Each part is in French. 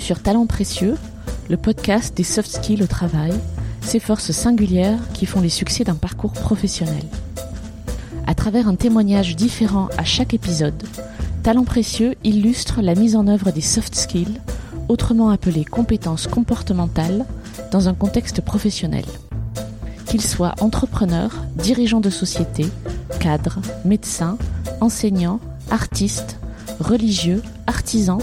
Sur Talents Précieux, le podcast des soft skills au travail, ces forces singulières qui font les succès d'un parcours professionnel. À travers un témoignage différent à chaque épisode, Talents Précieux illustre la mise en œuvre des soft skills, autrement appelées compétences comportementales, dans un contexte professionnel. Qu'ils soient entrepreneurs, dirigeants de société, cadres, médecins, enseignants, artistes, religieux, artisans,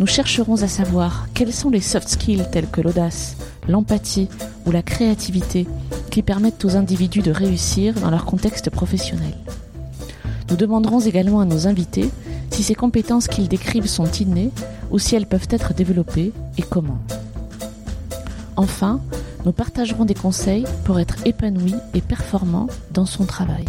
nous chercherons à savoir quels sont les soft skills tels que l'audace, l'empathie ou la créativité qui permettent aux individus de réussir dans leur contexte professionnel. Nous demanderons également à nos invités si ces compétences qu'ils décrivent sont innées ou si elles peuvent être développées et comment. Enfin, nous partagerons des conseils pour être épanoui et performant dans son travail.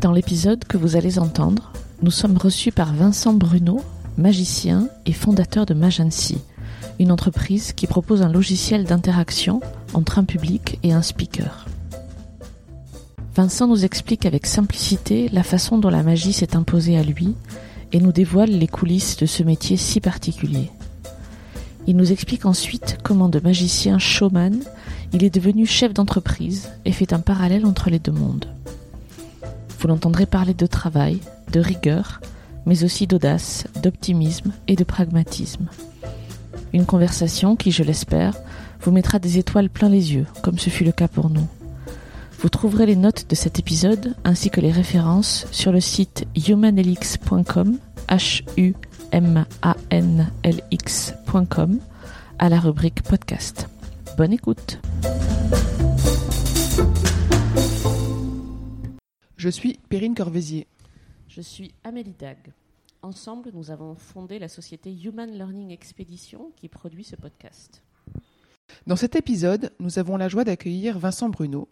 Dans l'épisode que vous allez entendre, nous sommes reçus par Vincent Bruno, magicien et fondateur de Magency, une entreprise qui propose un logiciel d'interaction entre un public et un speaker. Vincent nous explique avec simplicité la façon dont la magie s'est imposée à lui et nous dévoile les coulisses de ce métier si particulier. Il nous explique ensuite comment de magicien showman, il est devenu chef d'entreprise et fait un parallèle entre les deux mondes. Vous l'entendrez parler de travail, de rigueur, mais aussi d'audace, d'optimisme et de pragmatisme. Une conversation qui, je l'espère, vous mettra des étoiles plein les yeux, comme ce fut le cas pour nous. Vous trouverez les notes de cet épisode ainsi que les références sur le site humanelix.com, h à la rubrique podcast. Bonne écoute. Je suis Perrine Corvézier. Je suis Amélie Dag. Ensemble, nous avons fondé la société Human Learning Expedition qui produit ce podcast. Dans cet épisode, nous avons la joie d'accueillir Vincent Bruno,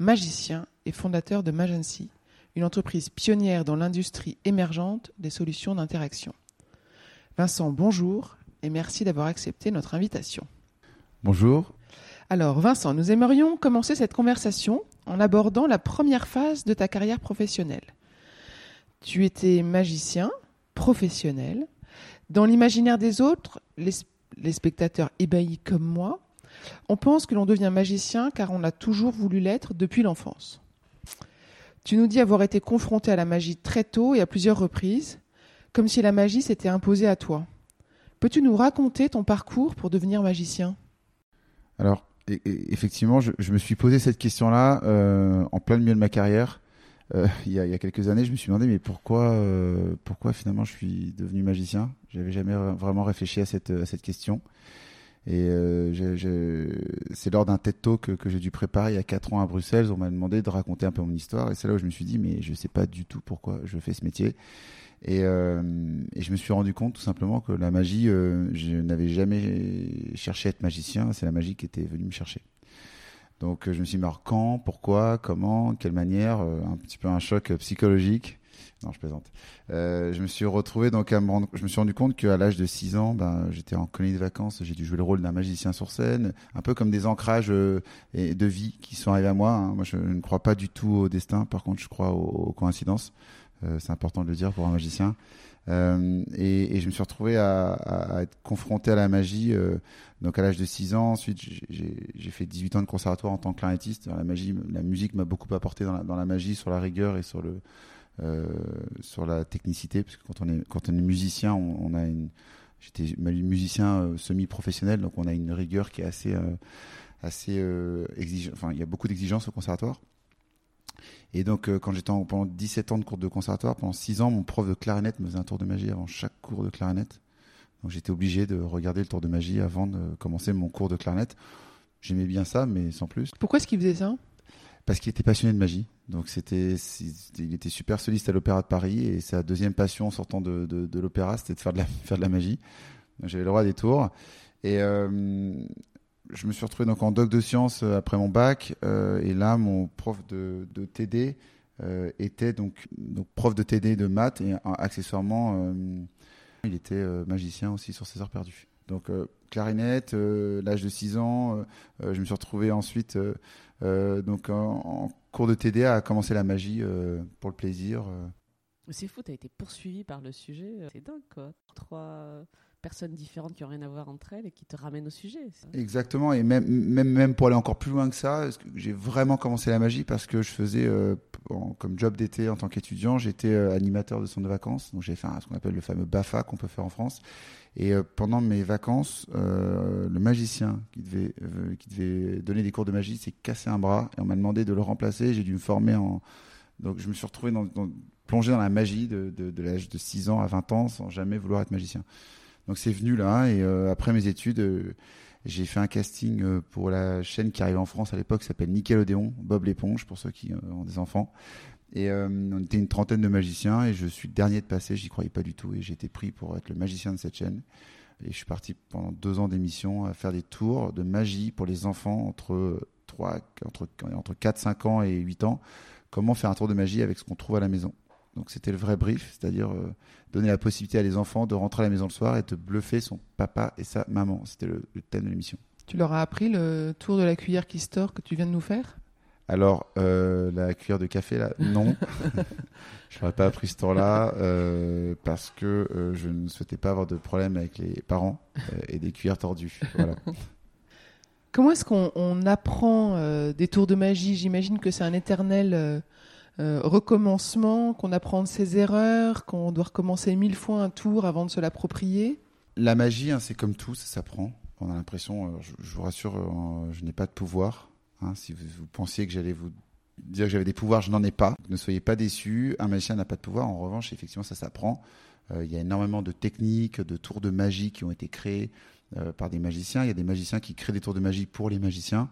magicien et fondateur de Magency, une entreprise pionnière dans l'industrie émergente des solutions d'interaction. Vincent, bonjour et merci d'avoir accepté notre invitation. Bonjour. Alors Vincent, nous aimerions commencer cette conversation en abordant la première phase de ta carrière professionnelle. Tu étais magicien, professionnel. Dans l'imaginaire des autres, les, spectateurs ébahis comme moi, on pense que l'on devient magicien car on a toujours voulu l'être depuis l'enfance. Tu nous dis avoir été confronté à la magie très tôt et à plusieurs reprises, comme si la magie s'était imposée à toi. Peux-tu nous raconter ton parcours pour devenir magicien? Alors, effectivement, je, je, me suis posé cette question-là euh, en plein milieu de ma carrière. Euh, il, y a, il, y a, quelques années, je me suis demandé mais pourquoi, euh, pourquoi finalement je suis devenu magicien? J'avais jamais vraiment réfléchi à cette, à cette question. Et euh, c'est lors d'un TED Talk que, que j'ai dû préparer il y a 4 ans à Bruxelles. On m'a demandé de raconter un peu mon histoire. Et c'est là où je me suis dit, mais je sais pas du tout pourquoi je fais ce métier. Et, euh, et, je me suis rendu compte tout simplement que la magie, euh, je n'avais jamais cherché à être magicien. C'est la magie qui était venue me chercher. Donc je me suis dit, alors quand, pourquoi, comment, quelle manière Un petit peu un choc psychologique. Non, je plaisante. Euh, je me suis retrouvé donc à me rendre, je me suis rendu compte qu'à l'âge de 6 ans, ben, j'étais en colonie de vacances, j'ai dû jouer le rôle d'un magicien sur scène, un peu comme des ancrages euh, de vie qui sont arrivés à moi. Hein. Moi, je ne crois pas du tout au destin, par contre, je crois aux coïncidences. Euh, c'est important de le dire pour un magicien. Euh, et, je me suis retrouvé à, être confronté à la magie euh, donc à l'âge de 6 ans. Ensuite, j'ai fait 18 ans de conservatoire en tant que clarinettiste. La la musique m'a beaucoup apporté dans la, magie, sur la rigueur et sur le sur la technicité, parce que quand on est, quand on est musicien, on, on a une. J'étais musicien semi-professionnel, donc on a une rigueur qui est assez, assez exigeante. Enfin, il y a beaucoup d'exigences au conservatoire. Et donc, quand j'étais pendant 17 ans de cours de conservatoire, pendant 6 ans, mon prof de clarinette me faisait un tour de magie avant chaque cours de clarinette. Donc, j'étais obligé de regarder le tour de magie avant de commencer mon cours de clarinette. J'aimais bien ça, mais sans plus. Pourquoi est-ce qu'il faisait ça? Parce qu'il était passionné de magie. Donc c'était, il était super soliste à l'Opéra de Paris et sa deuxième passion en sortant de, de, de l'opéra, c'était de faire de la, faire de la magie. J'avais le droit des tours et euh, je me suis retrouvé donc en doc de sciences euh, après mon bac euh, et là mon prof de, TD euh, était donc, prof de TD de maths et accessoirement il était magicien aussi sur ses heures perdues. Donc clarinette, l'âge de 6 ans, je me suis retrouvé ensuite donc en, en, cours de TD à commencer la magie pour le plaisir. C'est fou, tu as été poursuivi par le sujet. C'est dingue, quoi. Trois personnes différentes qui ont rien à voir entre elles et qui te ramènent au sujet. Exactement, et même, même, même pour aller encore plus loin que ça, j'ai vraiment commencé la magie parce que je faisais, euh, comme job d'été en tant qu'étudiant, j'étais euh, animateur de centre de vacances, donc j'ai fait ce qu'on appelle le fameux BAFA qu'on peut faire en France. Et euh, pendant mes vacances, le magicien qui devait, qui devait donner des cours de magie s'est cassé un bras et on m'a demandé de le remplacer. J'ai dû me former en. Donc je me suis retrouvé dans, plongé dans la magie de, de, de l'âge de 6 ans à 20 ans sans jamais vouloir être magicien. Donc c'est venu là et euh, après mes études, euh, j'ai fait un casting euh, pour la chaîne qui arrive en France à l'époque, s'appelle Nickelodeon, Bob l'éponge pour ceux qui ont des enfants. Et on était une trentaine de magiciens et je suis dernier de passer, j'y croyais pas du tout et j'ai été pris pour être le magicien de cette chaîne. Et je suis parti pendant deux ans d'émission à faire des tours de magie pour les enfants entre 3, entre, entre 4, 5 ans et 8 ans. Comment faire un tour de magie avec ce qu'on trouve à la maison. Donc c'était le vrai brief, c'est-à-dire euh, donner la possibilité à les enfants de rentrer à la maison le soir et de bluffer son papa et sa maman. C'était le, thème de l'émission. Tu leur as appris le tour de la cuillère qui store que tu viens de nous faire? Alors, euh, la cuillère de café, là, non. je n'aurais pas appris ce tour-là euh, parce que je ne souhaitais pas avoir de problème avec les parents et des cuillères tordues. Voilà. Comment est-ce qu'on apprend des tours de magie? J'imagine que c'est un éternel euh, recommencement, qu'on apprend de ses erreurs, qu'on doit recommencer mille fois un tour avant de se l'approprier La magie, hein, c'est comme tout, ça s'apprend. On a l'impression, euh, je, vous rassure, euh, je n'ai pas de pouvoir. Hein. si vous, pensiez que j'allais vous dire que j'avais des pouvoirs, je n'en ai pas. Ne soyez pas déçus, un magicien n'a pas de pouvoir. En revanche, effectivement, ça s'apprend. Il y a énormément de techniques, de tours de magie qui ont été créés par des magiciens. Il y a des magiciens qui créent des tours de magie pour les magiciens.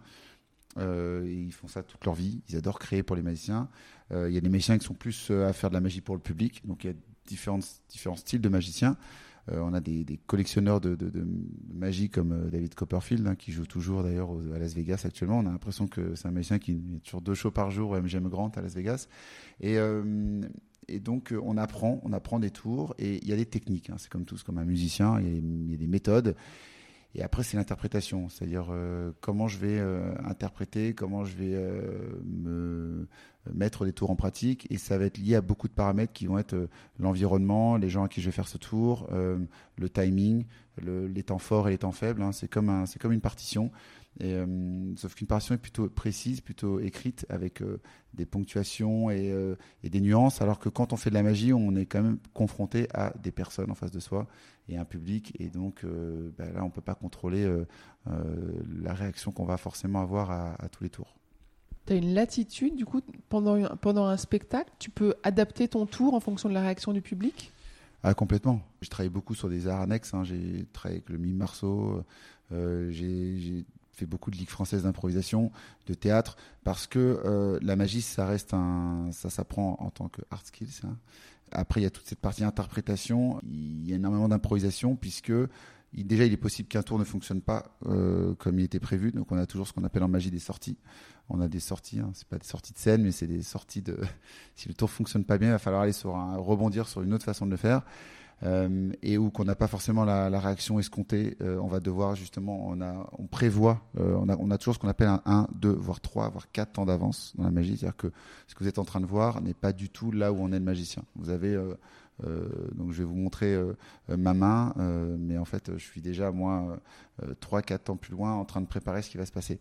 Euh, ils font ça toute leur vie. Ils adorent créer pour les magiciens. Euh, il y a des magiciens qui sont plus euh, à faire de la magie pour le public. Donc il y a différents, styles de magiciens. on a des, collectionneurs de, magie comme David Copperfield, hein, qui joue toujours d'ailleurs à Las Vegas actuellement. On a l'impression que c'est un magicien qui est toujours deux shows par jour au MGM Grant à Las Vegas. Et, donc on apprend, on apprend des tours et il y a des techniques. Hein. C'est comme tous, comme un musicien, il y a des méthodes. Et après, c'est l'interprétation, c'est-à-dire euh, comment je vais euh, interpréter, comment je vais euh, me mettre des tours en pratique. Et ça va être lié à beaucoup de paramètres qui vont être l'environnement, les gens à qui je vais faire ce tour, le timing, le, les temps forts et les temps faibles. Hein. C'est comme un, comme une partition. Et, euh, sauf qu'une partition est plutôt précise, plutôt écrite, avec euh, des ponctuations et, euh, et, des nuances, alors que quand on fait de la magie, on est quand même confronté à des personnes en face de soi et un public, et donc bah là, on peut pas contrôler la réaction qu'on va forcément avoir à, à tous les tours. Tu as une latitude, du coup, pendant, pendant un spectacle, tu peux adapter ton tour en fonction de la réaction du public? Ah, complètement. J'ai travaillé beaucoup sur des arts annexes. Hein. J'ai travaillé avec le mime Marceau. Euh, j'ai fait beaucoup de ligues françaises d'improvisation, de théâtre, parce que euh, la magie, ça reste un, ça s'apprend en tant que art skills. Hein. Après, il y a toute cette partie interprétation. Il y a énormément d'improvisation puisque déjà, il est possible qu'un tour ne fonctionne pas euh, comme il était prévu. Donc, on a toujours ce qu'on appelle en magie des sorties. On a des sorties, hein, c'est pas des sorties de scène, mais c'est des sorties de. si le tour fonctionne pas bien, il va falloir aller sur un rebondir sur une autre façon de le faire. Euh, et où qu'on n'a pas forcément la, réaction escomptée, euh, on va devoir justement, on a, on prévoit, euh, on, a, on a toujours ce qu'on appelle un 1, 2, voire 3, voire 4 temps d'avance dans la magie, c'est-à-dire que ce que vous êtes en train de voir n'est pas du tout là où on est le magicien. Vous avez donc je vais vous montrer euh, euh, ma main, mais en fait je suis déjà moi trois, quatre ans plus loin en train de préparer ce qui va se passer.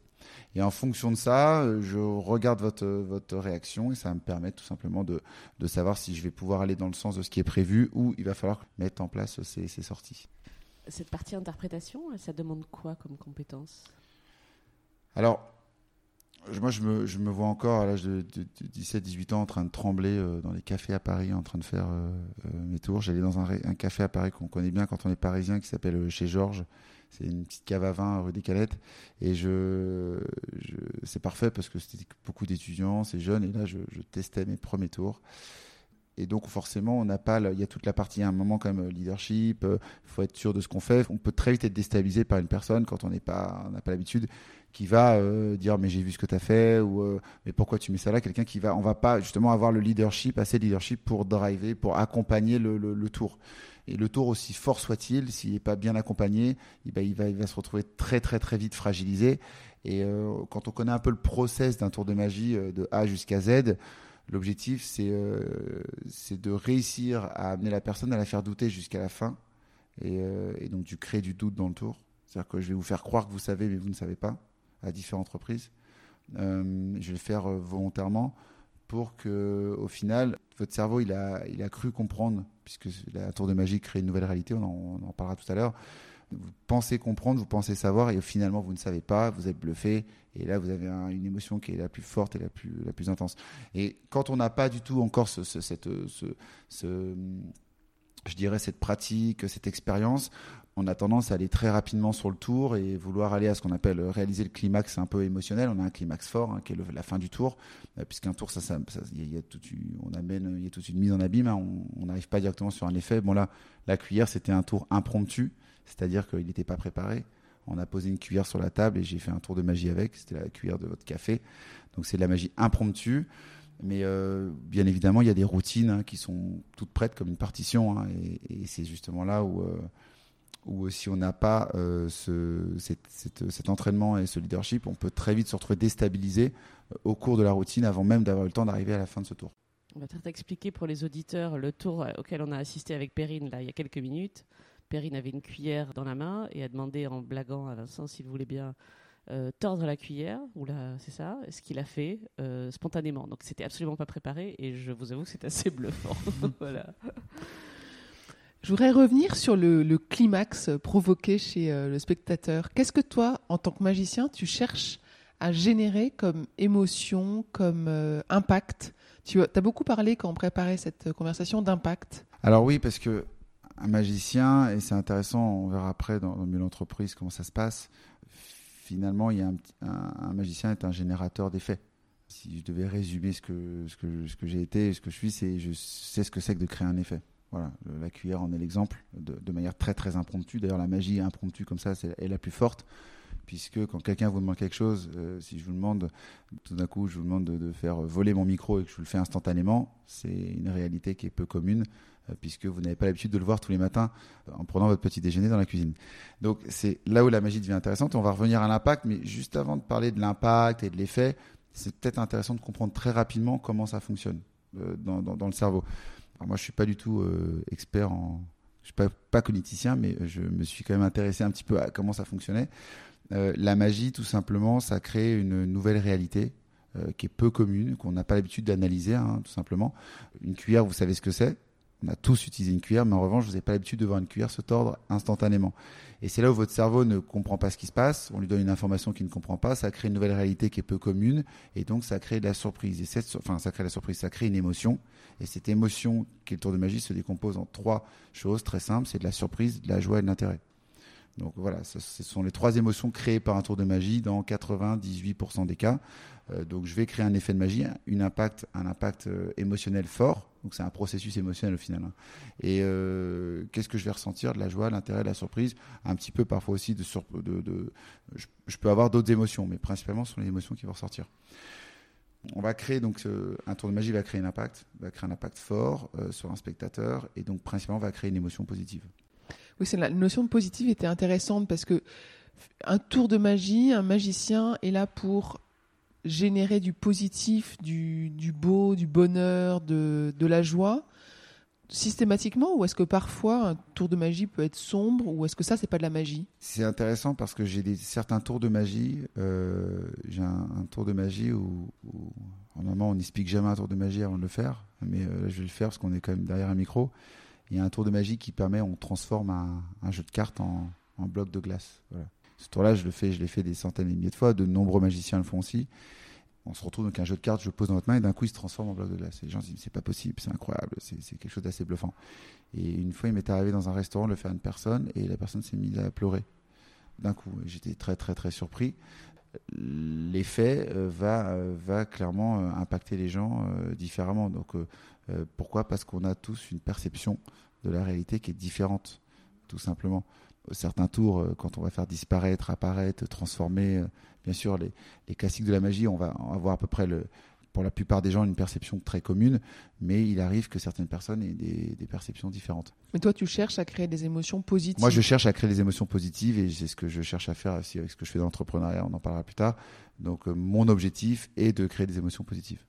Et en fonction de ça, je regarde votre votre réaction et ça va me permet tout simplement de de savoir si je vais pouvoir aller dans le sens de ce qui est prévu ou il va falloir mettre en place ces, ces sorties. Cette partie interprétation, ça demande quoi comme compétence? Alors, moi, je me, je me vois encore à l'âge de, 17-18 ans en train de trembler euh, dans les cafés à Paris, en train de faire euh, euh, mes tours. J'allais dans un, un, café à Paris qu'on connaît bien quand on est parisien, qui s'appelle Chez Georges. C'est une petite cave à vin rue des Calettes. Et je, je c'est parfait parce que c'était beaucoup d'étudiants, c'est jeune. Et là, je, je testais mes premiers tours. Et donc forcément, on n'a pas, il y a toute la partie, à un moment quand même leadership. Il faut être sûr de ce qu'on fait. On peut très vite être déstabilisé par une personne quand on n'a pas l'habitude qui va euh, dire mais j'ai vu ce que tu as fait ou euh, mais pourquoi tu mets ça là? Quelqu'un qui va on va pas justement avoir le leadership assez de leadership pour driver pour accompagner le, tour et le tour aussi fort soit-il s'il n'est pas bien accompagné il va, il va se retrouver très très très vite fragilisé et euh, quand on connaît un peu le process d'un tour de magie de A jusqu'à Z L'objectif, c'est euh, c'est de réussir à amener la personne à la faire douter jusqu'à la fin. Et, euh, donc, tu crées du doute dans le tour. C'est-à-dire que je vais vous faire croire que vous savez, mais vous ne savez pas, à différentes reprises. Euh, je vais le faire volontairement pour que, au final, votre cerveau, il a, cru comprendre, puisque la tour de magie crée une nouvelle réalité, on en parlera tout à l'heure. Vous pensez comprendre, vous pensez savoir, et finalement, vous ne savez pas, vous êtes bluffé, et là, vous avez un, une émotion qui est la plus forte et la plus, intense. Et quand on n'a pas du tout encore ce, ce, cette, ce, ce, je dirais, cette pratique, cette expérience, on a tendance à aller très rapidement sur le tour et vouloir aller à ce qu'on appelle réaliser le climax un peu émotionnel. On a un climax fort hein, qui est la fin du tour, euh, puisqu'un tour, ça, y a, on amène, il y a toute une mise en abîme. Hein, on n'arrive pas directement sur un effet. Bon là, la cuillère, c'était un tour impromptu, c'est-à-dire qu'il n'était pas préparé. On a posé une cuillère sur la table et j'ai fait un tour de magie avec. C'était la cuillère de votre café. Donc c'est de la magie impromptue. Mais euh, bien évidemment, il y a des routines hein, qui sont toutes prêtes comme une partition. Hein, et, c'est justement là où, euh, où si on n'a pas euh, cet entraînement et ce leadership, on peut très vite se retrouver déstabilisé euh, au cours de la routine avant même d'avoir eu le temps d'arriver à la fin de ce tour. On va peut-être expliquer pour les auditeurs le tour auquel on a assisté avec Perrine là, il y a quelques minutes. Perrine avait une cuillère dans la main et a demandé en blaguant à Vincent s'il voulait bien euh, tordre la cuillère, ou là, c'est ça, ce qu'il a fait euh, spontanément. Donc c'était absolument pas préparé et je vous avoue que c'est assez bluffant. voilà. Je voudrais revenir sur le, le climax provoqué chez euh, le spectateur. Qu'est-ce que toi, en tant que magicien, tu cherches à générer comme émotion, comme euh, impact? Tu as beaucoup parlé quand on préparait cette conversation d'impact. Alors oui, parce que un magicien, et c'est intéressant, on verra après dans, dans Mieux l'entreprise comment ça se passe, finalement, il y a un, magicien est un générateur d'effets. Si je devais résumer ce que, ce que, j'ai été, ce que je suis, c'est je sais ce que c'est que de créer un effet. Voilà, la cuillère en est l'exemple de, manière très très impromptue. D'ailleurs, la magie impromptue comme ça, c'est est la plus forte, puisque quand quelqu'un vous demande quelque chose, euh, si je vous demande, tout d'un coup, je vous demande de, de, faire voler mon micro et que je vous le fais instantanément, c'est une réalité qui est peu commune, puisque vous n'avez pas l'habitude de le voir tous les matins en prenant votre petit déjeuner dans la cuisine. Donc c'est là où la magie devient intéressante. On va revenir à l'impact, mais juste avant de parler de l'impact et de l'effet, c'est peut-être intéressant de comprendre très rapidement comment ça fonctionne euh, dans, le cerveau. Moi, je suis pas du tout euh, expert en, je suis pas, cogniticien, mais je me suis quand même intéressé un petit peu à comment ça fonctionnait. Euh, la magie, tout simplement, ça crée une nouvelle réalité euh, qui est peu commune, qu'on n'a pas l'habitude d'analyser, hein, tout simplement. Une cuillère, vous savez ce que c'est on a tous utilisé une cuillère, mais en revanche, vous n'avez pas l'habitude de voir une cuillère se tordre instantanément. Et c'est là où votre cerveau ne comprend pas ce qui se passe, on lui donne une information qu'il ne comprend pas, ça crée une nouvelle réalité qui est peu commune, et donc ça crée de la surprise. Et enfin, ça crée la surprise, ça crée une émotion, et cette émotion qui est le tour de magie se décompose en trois choses très simples, c'est de la surprise, de la joie et de l'intérêt. Donc voilà, ce, ce sont les trois émotions créées par un tour de magie dans 98% des cas. Euh, donc je vais créer un effet de magie, un impact, un impact euh, émotionnel fort. Donc c'est un processus émotionnel au final. Hein. Et euh, qu'est-ce que je vais ressentir? De la joie, l'intérêt, la surprise, un petit peu parfois aussi de, je, peux avoir d'autres émotions, mais principalement ce sont les émotions qui vont ressortir. On va créer donc un tour de magie va créer un impact, va créer un impact fort euh, sur un spectateur et donc principalement va créer une émotion positive. Oui, la notion de positive était intéressante parce que un tour de magie, un magicien est là pour générer du positif, du, beau, du bonheur, de, la joie systématiquement ou est-ce que parfois un tour de magie peut être sombre ou est-ce que ça c'est pas de la magie? C'est intéressant parce que j'ai certains tours de magie. Euh, j'ai un, tour de magie où, normalement on n'explique jamais un tour de magie avant de le faire, mais euh, je vais le faire parce qu'on est quand même derrière un micro. Il y a un tour de magie qui permet, on transforme un, un jeu de cartes en, en bloc de glace. Voilà. Ce tour-là, je l'ai fait des centaines et milliers de fois. De nombreux magiciens le font aussi. On se retrouve donc un jeu de cartes, je le pose dans votre main et d'un coup il se transforme en bloc de glace. Les gens se disent c'est pas possible, c'est incroyable, c'est quelque chose d'assez bluffant. Et une fois il m'est arrivé dans un restaurant de le faire à une personne et la personne s'est mise à pleurer d'un coup. J'étais très très très surpris. L'effet euh, va, euh, va clairement euh, impacter les gens différemment. Donc pourquoi? Parce qu'on a tous une perception de la réalité qui est différente, tout simplement certains tours, euh, quand on va faire disparaître, apparaître, transformer, euh, bien sûr, les, les classiques de la magie, on va avoir à peu près, le, pour la plupart des gens, une perception très commune, mais il arrive que certaines personnes aient des, des perceptions différentes. Mais toi, tu cherches à créer des émotions positives Moi, je cherche à créer des émotions positives et c'est ce que je cherche à faire aussi avec ce que je fais dans l'entrepreneuriat, on en parlera plus tard. Donc, euh, mon objectif est de créer des émotions positives.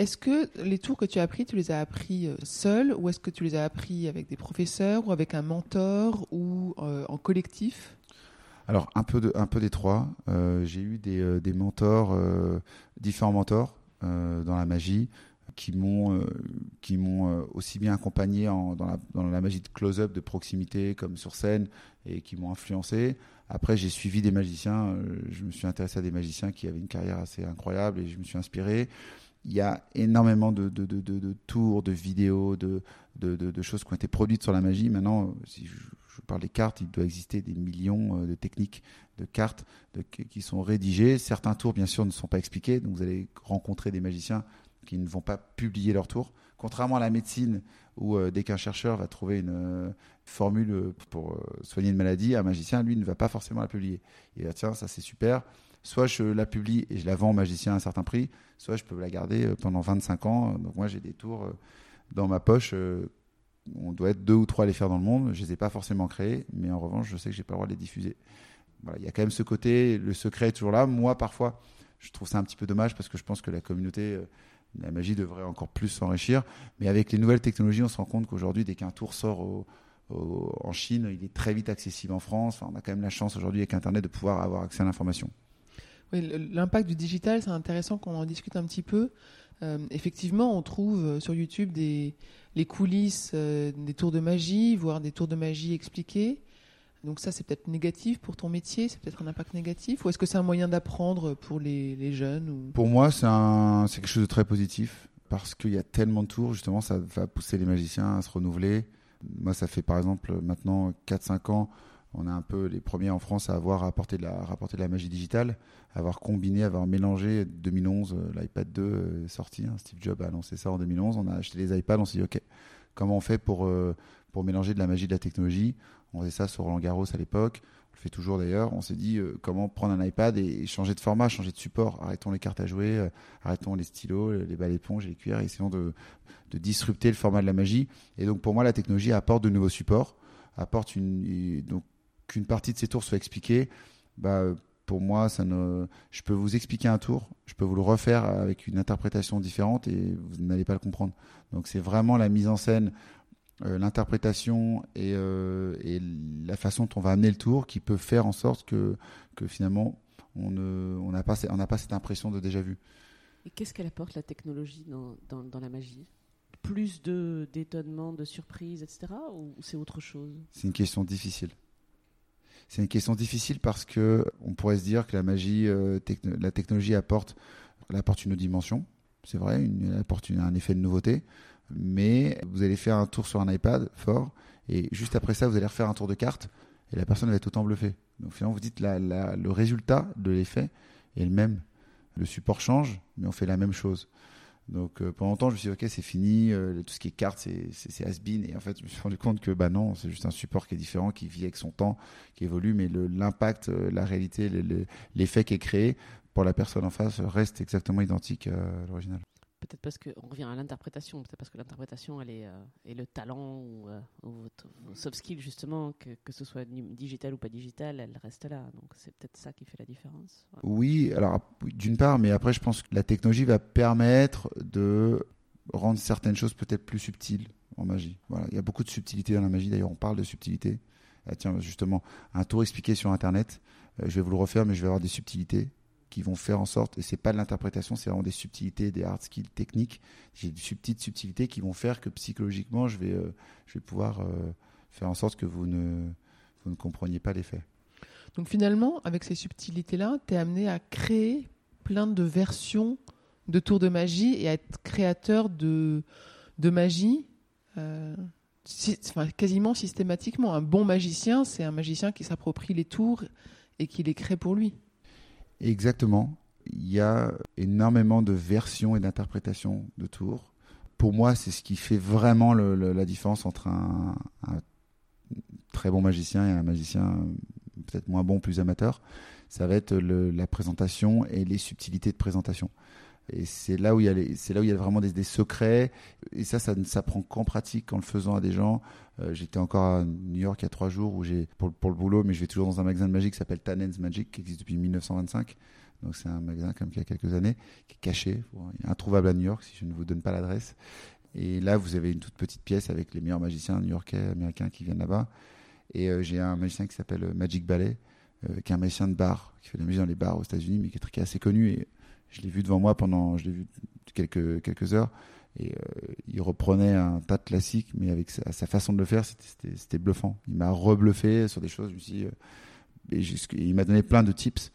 Est-ce que les tours que tu as appris, tu les as appris euh, seul ou est-ce que tu les as appris avec des professeurs ou avec un mentor ou euh, en collectif? Alors, un peu, des trois. Euh, j'ai eu des, mentors, différents mentors dans la magie qui m'ont aussi bien accompagné dans, la, dans la magie de close-up, de proximité, comme sur scène, et qui m'ont influencé. Après, j'ai suivi des magiciens. je me suis intéressé à des magiciens qui avaient une carrière assez incroyable et je me suis inspiré. Il y a énormément de, tours, de vidéos, de, choses qui ont été produites sur la magie. Maintenant, si je, parle des cartes, il doit exister des millions euh, de techniques de cartes qui sont rédigées. Certains tours, bien sûr, ne sont pas expliqués. Donc, vous allez rencontrer des magiciens qui ne vont pas publier leur tour. Contrairement à la médecine, où euh, dès qu'un chercheur va trouver une euh, formule pour soigner une maladie, un magicien, lui, ne va pas forcément la publier. Il va tiens, ça c'est super. Soit je la publie et je la vends au magicien à un certain prix, soit je peux la garder euh, pendant 25 ans. Donc moi, j'ai des tours euh, dans ma poche. euh, on doit être deux ou trois à les faire dans le monde. Je les ai pas forcément créés, mais en revanche, je sais que j'ai pas le droit de les diffuser. Voilà, il y a quand même ce côté, le secret est toujours là. Moi, parfois, je trouve ça un petit peu dommage parce que je pense que la communauté, la magie devrait encore plus s'enrichir. Mais avec les nouvelles technologies, on se rend compte qu'aujourd'hui, dès qu'un tour sort en Chine, il est très vite accessible en France. On a quand même la chance aujourd'hui avec Internet de pouvoir avoir accès à l'information. L'impact du digital, c'est intéressant qu'on en discute un petit peu. Euh, effectivement, on trouve euh, sur YouTube les coulisses euh, des tours de magie, voire des tours de magie expliqués. Donc ça, c'est peut-être négatif pour ton métier, c'est peut-être un impact négatif, ou est-ce que c'est un moyen d'apprendre pour les, jeunes ou... Pour moi, c'est quelque chose de très positif parce qu'il y a tellement de tours, justement, ça va pousser les magiciens à se renouveler. Moi, ça fait par exemple maintenant 4-5 ans, on est un peu les premiers en France à avoir apporté de la, rapporté de la magie digitale, à avoir combiné, à avoir mélangé 2011, euh, l'iPad 2 est sorti, hein, Steve Jobs a annoncé ça en 2011, on a acheté les iPads, on s'est dit, ok, comment on fait pour, euh, mélanger de la magie de la technologie? On faisait ça sur Roland Garros à l'époque, on le fait toujours d'ailleurs, on s'est dit euh, comment prendre un iPad et changer de format, changer de support, arrêtons les cartes à jouer, euh, arrêtons les stylos, les balles éponges et les cuillères, essayons de, disrupter le format de la magie. Et donc pour moi, la technologie apporte de nouveaux supports, apporte une, donc qu'une partie de ces tours soit expliquée. Bah, pour moi, ça ne, je peux vous expliquer un tour, je peux vous le refaire avec une interprétation différente et vous n'allez pas le comprendre. Donc c'est vraiment la mise en scène, euh, l'interprétation et, euh, et la façon dont on va amener le tour qui peut faire en sorte que, que finalement on ne- on n'a pas, on n'a pas cette impression de déjà vu. Et qu'est-ce qu'elle apporte la technologie dans, dans, dans la magie? Plus de d'étonnement, de surprise, etc. Ou c'est autre chose? C'est une question difficile. C'est une question difficile parce que on pourrait se dire que la magie, euh, la technologie apporte, apporte une autre dimension. C'est vrai, elle apporte un effet de nouveauté. Mais vous allez faire un tour sur un iPad fort et juste après ça, vous allez refaire un tour de cartes et la personne va être autant bluffée. Donc finalement, vous dites la, la- le résultat de l'effet est le même. Le support change, mais on fait la même chose. Donc euh, pendant longtemps, je me suis dit, ok, c'est fini, euh, tout ce qui est cartes, c'est, has-been. Et en fait, je me suis rendu compte que bah non, c'est juste un support qui est différent, qui vit avec son temps, qui évolue, mais le, l'impact, euh, la réalité, le- le- l'effet qui est créé pour la personne en face reste exactement identique à l'original. Peut-être parce qu'on revient à l'interprétation, peut-être parce que l'interprétation, elle est, euh, et le talent ou, euh, ou votre soft skills, justement, que, que ce soit digital ou pas digital, elle reste là. Donc c'est peut-être ça qui fait la différence. Oui, alors d'une part, mais après, je pense que la technologie va permettre de rendre certaines choses peut-être plus subtiles en magie. Voilà, il y a beaucoup de subtilité dans la magie. D'ailleurs, on parle de subtilité. Ah, tiens, justement, un tour expliqué sur Internet. euh, je vais vous le refaire, mais je vais avoir des subtilités qui vont faire en sorte, et c'est pas de l'interprétation, c'est vraiment des subtilités, des hard skills techniques. J'ai des petites subtilités qui vont faire que psychologiquement, je vais, euh, je vais pouvoir euh, faire en sorte que vous ne, vous ne compreniez pas l'effet. Donc finalement, avec ces subtilités-là, tu es amené à créer plein de versions de tours de magie et à être créateur de, de magie euh, enfin, quasiment systématiquement. Un bon magicien, c'est un magicien qui s'approprie les tours et qui les crée pour lui. Exactement. Il y a énormément de versions et d'interprétations de tours. Pour moi, c'est ce qui fait vraiment la différence entre un, très bon magicien et un magicien euh, peut-être moins bon, plus amateur. Ça va être la présentation et les subtilités de présentation. Et c'est là où il y a c'est là où il y a vraiment des, secrets. Et ça, ça ne s'apprend qu'en pratique, en le faisant à des gens. Euh, j'étais encore à New York il y a trois jours où j'ai pour, le boulot, mais je vais toujours dans un magasin de magie qui s'appelle Tannen's Magic, qui existe depuis 1925. Donc c'est un magasin comme il y a quelques années, qui est caché, introuvable à New York si je ne vous donne pas l'adresse. Et là, vous avez une toute petite pièce avec les meilleurs magiciens new-yorkais, américains qui viennent là-bas. Et euh, j'ai un magicien qui s'appelle euh, Magic Ballet, qui est un magicien de bar, qui fait de la magie dans les bars aux États-Unis, mais qui est, qui est assez connu. Et je l'ai vu devant moi pendant, quelques, heures. Et euh, il reprenait un tas de classiques, mais avec sa, façon de le faire, c'était bluffant. Il m'a rebluffé sur des choses. Je me suis, euh, il m'a donné plein de tips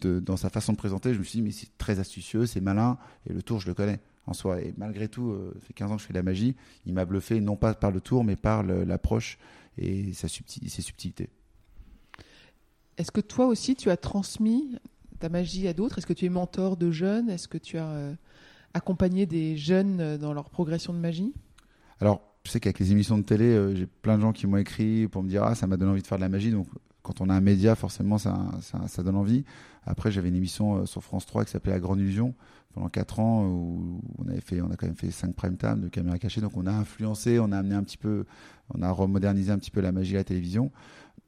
dans sa façon de présenter. Je me suis dit, mais c'est très astucieux, c'est malin, et le tour, je le connais en soi. Et malgré tout, euh, ça fait 15 ans que je fais de la magie, il m'a bluffé non pas par le tour, mais par l'approche et sa subtil, ses subtilités. Est-ce que toi aussi, tu as transmis ta magie à d'autres? Est-ce que tu es mentor de jeunes? Est-ce que tu as euh, accompagné des jeunes euh, dans leur progression de magie? Alors, je sais qu'avec les émissions de télé, euh, j'ai plein de gens qui m'ont écrit pour me dire Ah, ça m'a donné envie de faire de la magie. Donc, quand on a un média, forcément, ça, ça, donne envie. Après, j'avais une émission sur France 3 qui s'appelait La Grande Illusion pendant 4 ans où on avait fait, on a quand même fait 5 prime time de caméra cachée. Donc, on a influencé, on a amené un petit peu, on a remodernisé un petit peu la magie à la télévision.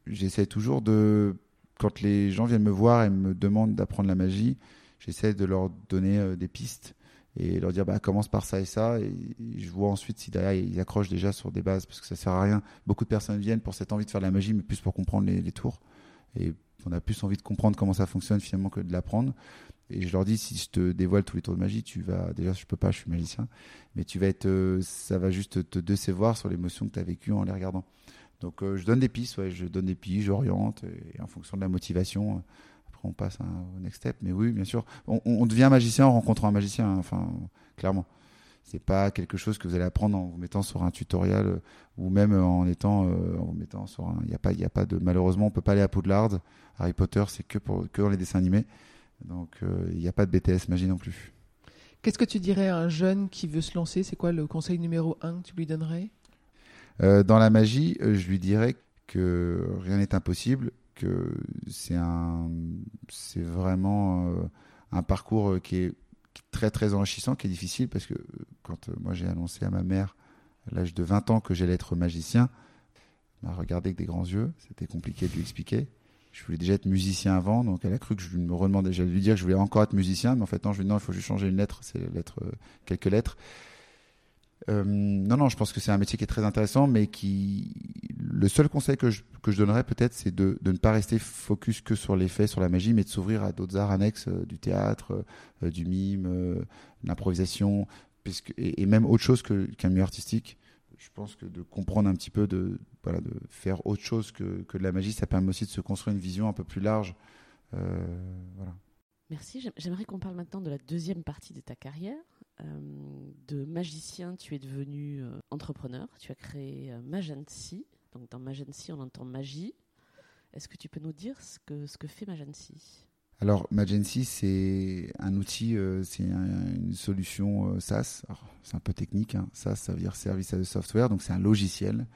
J'essaie toujours de quand les gens viennent me voir et me demandent d'apprendre la magie, j'essaie de leur donner euh, des pistes et leur dire bah, commence par ça et ça. Et je vois ensuite si derrière ils accrochent déjà sur des bases parce que ça sert à rien. Beaucoup de personnes viennent pour cette envie de faire de la magie, mais plus pour comprendre les, tours. Et on a plus envie de comprendre comment ça fonctionne finalement que de l'apprendre. Et je leur dis si je te dévoile tous les tours de magie, tu vas déjà je peux pas, je suis magicien, mais tu vas être, euh, ça va juste te décevoir sur l'émotion que tu as vécue en les regardant. Donc euh, je donne des pistes, je donne des pistes, j'oriente, et en fonction de la motivation, après on passe au next step. Mais oui, bien sûr, on, devient magicien en rencontrant un magicien, hein, enfin, clairement. C'est pas quelque chose que vous allez apprendre en vous mettant sur un tutoriel euh, ou même en étant euh, en vous mettant sur un. Il y a pas, il a pas de malheureusement, on peut pas aller à Poudlard. Harry Potter, c'est que pour que dans les dessins animés. Donc il n'y a pas de BTS magie non plus. Qu'est-ce que tu dirais à un jeune qui veut se lancer? C'est quoi le conseil numéro un que tu lui donnerais? Euh, dans la magie, euh, je lui dirais que rien n'est impossible, que c'est un, c'est vraiment euh, un parcours qui est, très très enrichissant, qui est difficile parce que quand moi j'ai annoncé à ma mère à l'âge de 20 ans que j'allais être magicien, elle m'a regardé avec des grands yeux, c'était compliqué de lui expliquer. Je voulais déjà être musicien avant, donc elle a cru que je me redemandais, j'allais lui dire que je voulais encore être musicien, mais en fait non, je lui dis non, il faut juste changer une lettre, c'est quelques lettres. Euh, non, non, je pense que c'est un métier qui est très intéressant, mais qui. Le seul conseil que je, que je donnerais peut-être, c'est de, de, ne pas rester focus que sur les faits, sur la magie, mais de s'ouvrir à d'autres arts annexes, euh, du théâtre, euh, du mime, l'improvisation, et, et, même autre chose qu'un milieu artistique. Je pense que de comprendre un petit peu, de, voilà, de faire autre chose que, que de la magie, ça permet aussi de se construire une vision un peu plus large. voilà. Merci. J'aimerais qu'on parle maintenant de la deuxième partie de ta carrière. Euh, de magicien, tu es devenu euh, entrepreneur. Tu as créé euh, Magency. Donc dans Magency, on entend magie. Est-ce que tu peux nous dire ce que, ce que fait Magency? Alors, Magency, c'est un outil, c'est une solution SaaS. C'est un peu technique. Hein. SaaS, ça veut dire Service as a Software. Donc, c'est un logiciel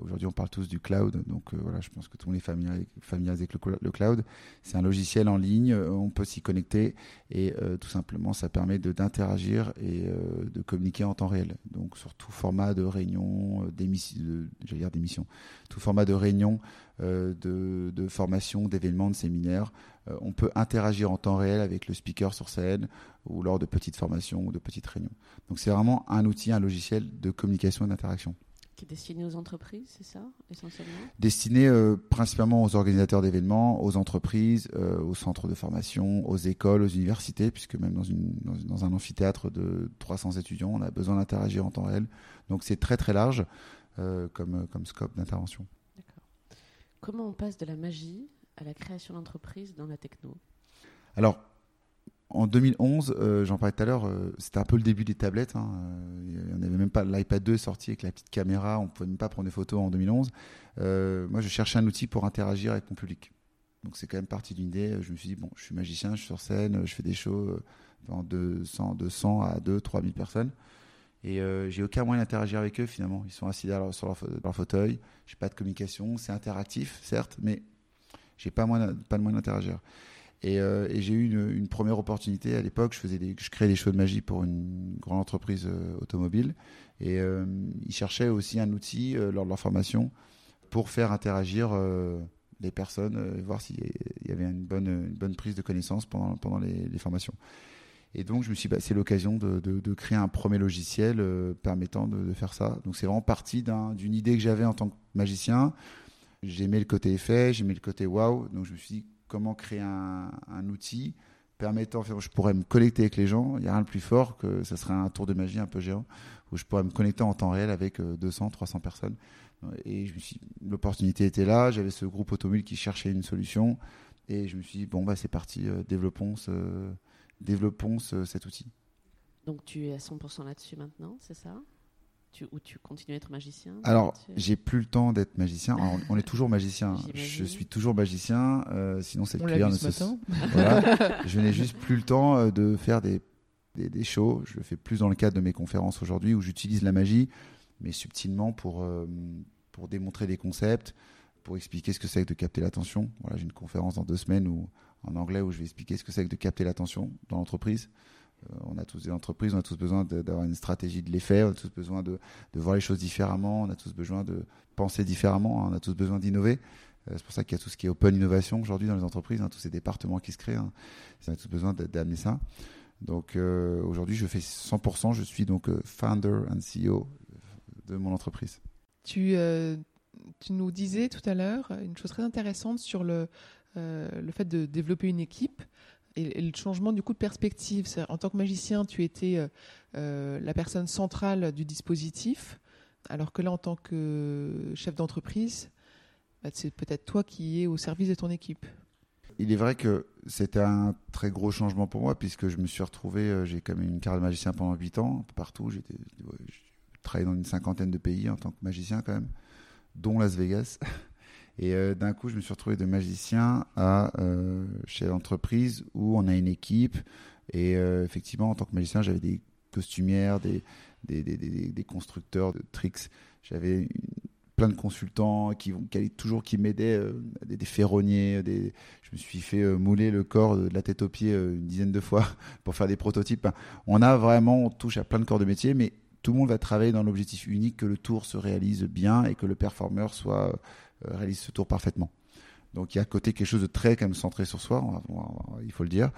aujourd'hui, on parle tous du cloud, donc euh, voilà, je pense que tout le monde est familier, avec le, cloud. C'est un logiciel en ligne, euh, on peut s'y connecter et tout simplement, ça permet d'interagir et de communiquer en temps réel. Donc sur tout format de réunion, d'émission, tout format de réunion, de, de, formation, d'événements, de séminaires, on peut interagir en temps réel avec le speaker sur scène ou lors de petites formations ou de petites réunions. Donc c'est vraiment un outil, un logiciel de communication et d'interaction. Qui est destiné aux entreprises, c'est ça, essentiellement? Destiné euh, principalement aux organisateurs d'événements, aux entreprises, euh, aux centres de formation, aux écoles, aux universités, puisque même dans, une, dans, un amphithéâtre de 300 étudiants, on a besoin d'interagir en temps réel. Donc c'est très très large euh, comme, comme scope d'intervention. D'accord. Comment on passe de la magie à la création d'entreprises dans la techno? Alors, en 2011, euh, j'en parlais tout à l'heure, euh, c'était un peu le début des tablettes. Hein, euh, on n'avait même pas l'iPad 2 sorti avec la petite caméra, on ne pouvait même pas prendre des photos en 2011. moi, je cherchais un outil pour interagir avec mon public. Donc c'est quand même partie d'une idée. Je me suis dit, bon, je suis magicien, je suis sur scène, je fais des shows dans 200, 200 à 2, 3000 personnes. Et j'ai aucun moyen d'interagir avec eux finalement. Ils sont assis sur leur, leur fauteuil, j'ai pas de communication, c'est interactif certes, mais j'ai pas, pas de moyen d'interagir. Et, euh, et j'ai eu une, première opportunité à l'époque. Je faisais des, je créais des shows de magie pour une grande entreprise euh, automobile. Et euh, ils cherchaient aussi un outil lors de leur formation pour faire interagir les personnes, voir s'il y avait une bonne, prise de connaissance pendant, les, formations. Et donc, je me suis dit, bah, c'est l'occasion de, créer un premier logiciel permettant de, faire ça. Donc, c'est vraiment parti d'une idée que j'avais en tant que magicien. J'aimais le côté effet, j'aimais le côté wow. Donc, je me suis dit, comment créer un, outil permettant, je pourrais me connecter avec les gens. Il n'y a rien de plus fort que ce serait un tour de magie un peu géant où je pourrais me connecter en temps réel avec 200, euh, 300 personnes. Et l'opportunité était là. J'avais ce groupe automobile qui cherchait une solution et je me suis dit bon bah c'est parti, euh, développons ce, développons ce, cet outil. Donc tu es à 100% là-dessus maintenant, c'est ça? Tu, ou tu continues à être magicien Alors, j'ai plus le temps d'être magicien. Alors, on, est toujours magicien. je suis toujours magicien. Euh, sinon, cette cuillère ne se. voilà. je n'ai juste plus le temps euh, de faire des, des, des, shows. Je le fais plus dans le cadre de mes conférences aujourd'hui où j'utilise la magie, mais subtilement pour, euh, pour démontrer des concepts, pour expliquer ce que c'est que de capter l'attention. Voilà, j'ai une conférence dans deux semaines où, en anglais où je vais expliquer ce que c'est que de capter l'attention dans l'entreprise. Euh, on a tous des entreprises, on a tous besoin d'avoir une stratégie de l'effet, on a tous besoin de, voir les choses différemment, on a tous besoin de penser différemment, hein, on a tous besoin d'innover. Euh, c'est pour ça qu'il y a tout ce qui est open innovation aujourd'hui dans les entreprises, hein, tous ces départements qui se créent. Hein. On a tous besoin d'amener ça. Donc euh, aujourd'hui, je fais 100%, je suis donc founder and CEO de mon entreprise. Tu, nous disais tout à l'heure une chose très intéressante sur le fait de développer une équipe et, le changement du coup de perspective. En tant que magicien, tu étais euh, euh, la personne centrale du dispositif, alors que là, en tant que chef d'entreprise, bah, c'est peut-être toi qui es au service de ton équipe. Il est vrai que c'était un très gros changement pour moi, puisque je me suis retrouvé, euh, j'ai même une carrière de magicien pendant 8 ans, partout. J'ai travaillé dans une cinquantaine de pays en tant que magicien quand même, dont Las Vegas. Et euh, d'un coup, je me suis retrouvé de magicien à euh, chez l'entreprise où on a une équipe. Et euh, effectivement, en tant que magicien, j'avais des costumières, des, des, des, des, constructeurs de tricks. J'avais plein de consultants qui, qui toujours qui m'aidaient, des, ferronniers. Je me suis fait mouler le corps de la tête aux pieds une dizaine de fois pour faire des prototypes. On a vraiment, on touche à plein de corps de métier, mais tout le monde va travailler dans l'objectif unique que le tour se réalise bien et que le performeur soit réalise ce tour parfaitement. Donc il y a à côté quelque chose de très quand même centré sur soi, il faut le dire.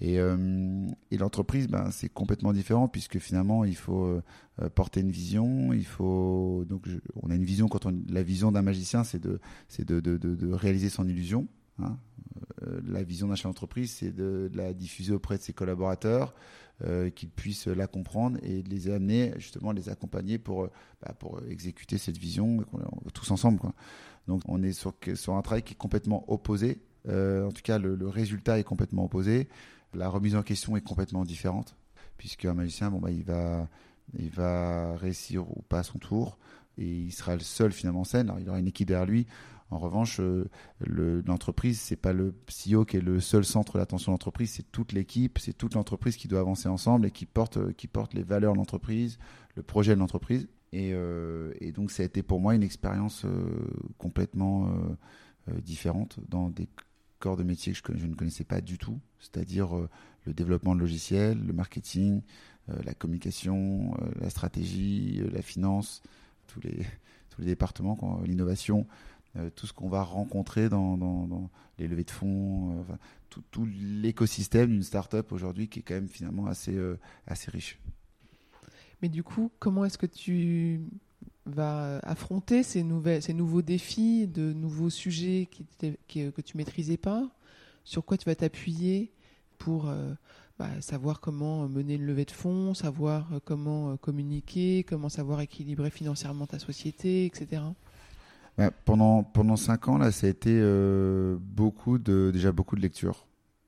Et, euh, et l'entreprise, ben, c'est complètement différent puisque finalement il faut euh, porter une vision, il faut donc on a une vision quand on la vision d'un magicien, c'est de c'est de, réaliser son illusion. Hein. Euh, la vision d'un chef d'entreprise, c'est de, la diffuser auprès de ses collaborateurs, euh, qu'ils puissent la comprendre et de les amener justement les accompagner pour bah, pour exécuter cette vision tous ensemble. Donc on est sur, un travail qui est complètement opposé. Euh, en tout cas, le, le, résultat est complètement opposé. La remise en question est complètement différente, puisqu'un magicien, bon, bah, il, va, réussir ou pas son tour, et il sera le seul finalement en scène. Il aura une équipe derrière lui. En revanche, euh, l'entreprise, c'est pas le CEO qui est le seul centre d'attention de l'entreprise, c'est toute l'équipe, c'est toute l'entreprise qui doit avancer ensemble et qui porte, qui porte les valeurs de l'entreprise, le projet de l'entreprise. Et, euh, et, donc ça a été pour moi une expérience euh, complètement euh, différente dans des corps de métier que je, ne connaissais pas du tout, c'est-à-dire le développement de logiciels, le marketing, la communication, la stratégie, la finance, tous les, départements, l'innovation, tout ce qu'on va rencontrer dans, les levées de fonds, tout, l'écosystème d'une start-up aujourd'hui qui est quand même finalement assez riche. Mais du coup, comment est-ce que tu vas affronter ces, nouveaux défis, de nouveaux sujets qui, que tu maîtrisais pas? Sur quoi tu vas t'appuyer pour euh, bah, savoir comment mener une levée de fonds, savoir euh, comment euh, communiquer, comment savoir équilibrer financièrement ta société, etc. Bah, pendant pendant cinq ans là, ça a été euh, beaucoup de déjà beaucoup de lectures.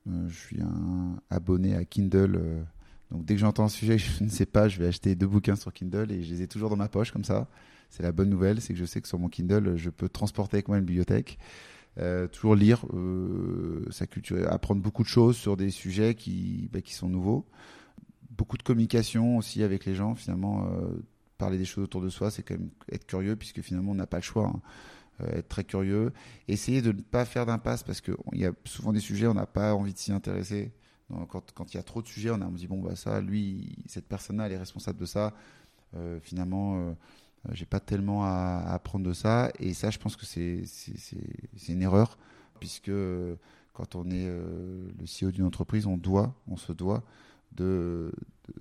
Euh, je suis un abonné à Kindle euh, donc dès que j'entends un sujet que je ne sais pas, je vais acheter deux bouquins sur Kindle et je les ai toujours dans ma poche comme ça. C'est la bonne nouvelle, c'est que je sais que sur mon Kindle, je peux transporter avec moi une bibliothèque. Euh, toujours lire euh, sa culture, apprendre beaucoup de choses sur des sujets qui, bah, qui sont nouveaux. Beaucoup de communication aussi avec les gens. Finalement, euh, parler des choses autour de soi, c'est quand même être curieux puisque finalement on n'a pas le choix. Hein. être très curieux, essayer de ne pas faire d'impasse parce qu'il y a souvent des sujets, on n'a pas envie de s'y intéresser. Quand, il y a trop de sujets, on, a, dit bon, bah ça, lui, cette personne-là, elle est responsable de ça. finalement, j'ai pas tellement à, apprendre de ça. Et ça, je pense que c'est une erreur, puisque quand on est le CEO d'une entreprise, on doit, on se doit de,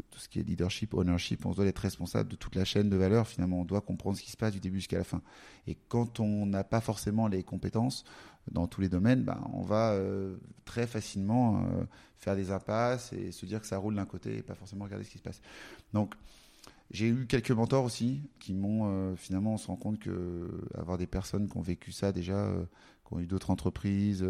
tout ce qui est leadership, ownership, on doit être responsable de toute la chaîne de valeur. Finalement, on doit comprendre ce qui se passe du début jusqu'à la fin. Et quand on n'a pas forcément les compétences dans tous les domaines, ben, on va euh, très facilement euh, faire des impasses et se dire que ça roule d'un côté et pas forcément regarder ce qui se passe. Donc, j'ai eu quelques mentors aussi qui m'ont euh, finalement, on se rend compte que avoir des personnes qui ont vécu ça déjà, qui ont eu d'autres entreprises,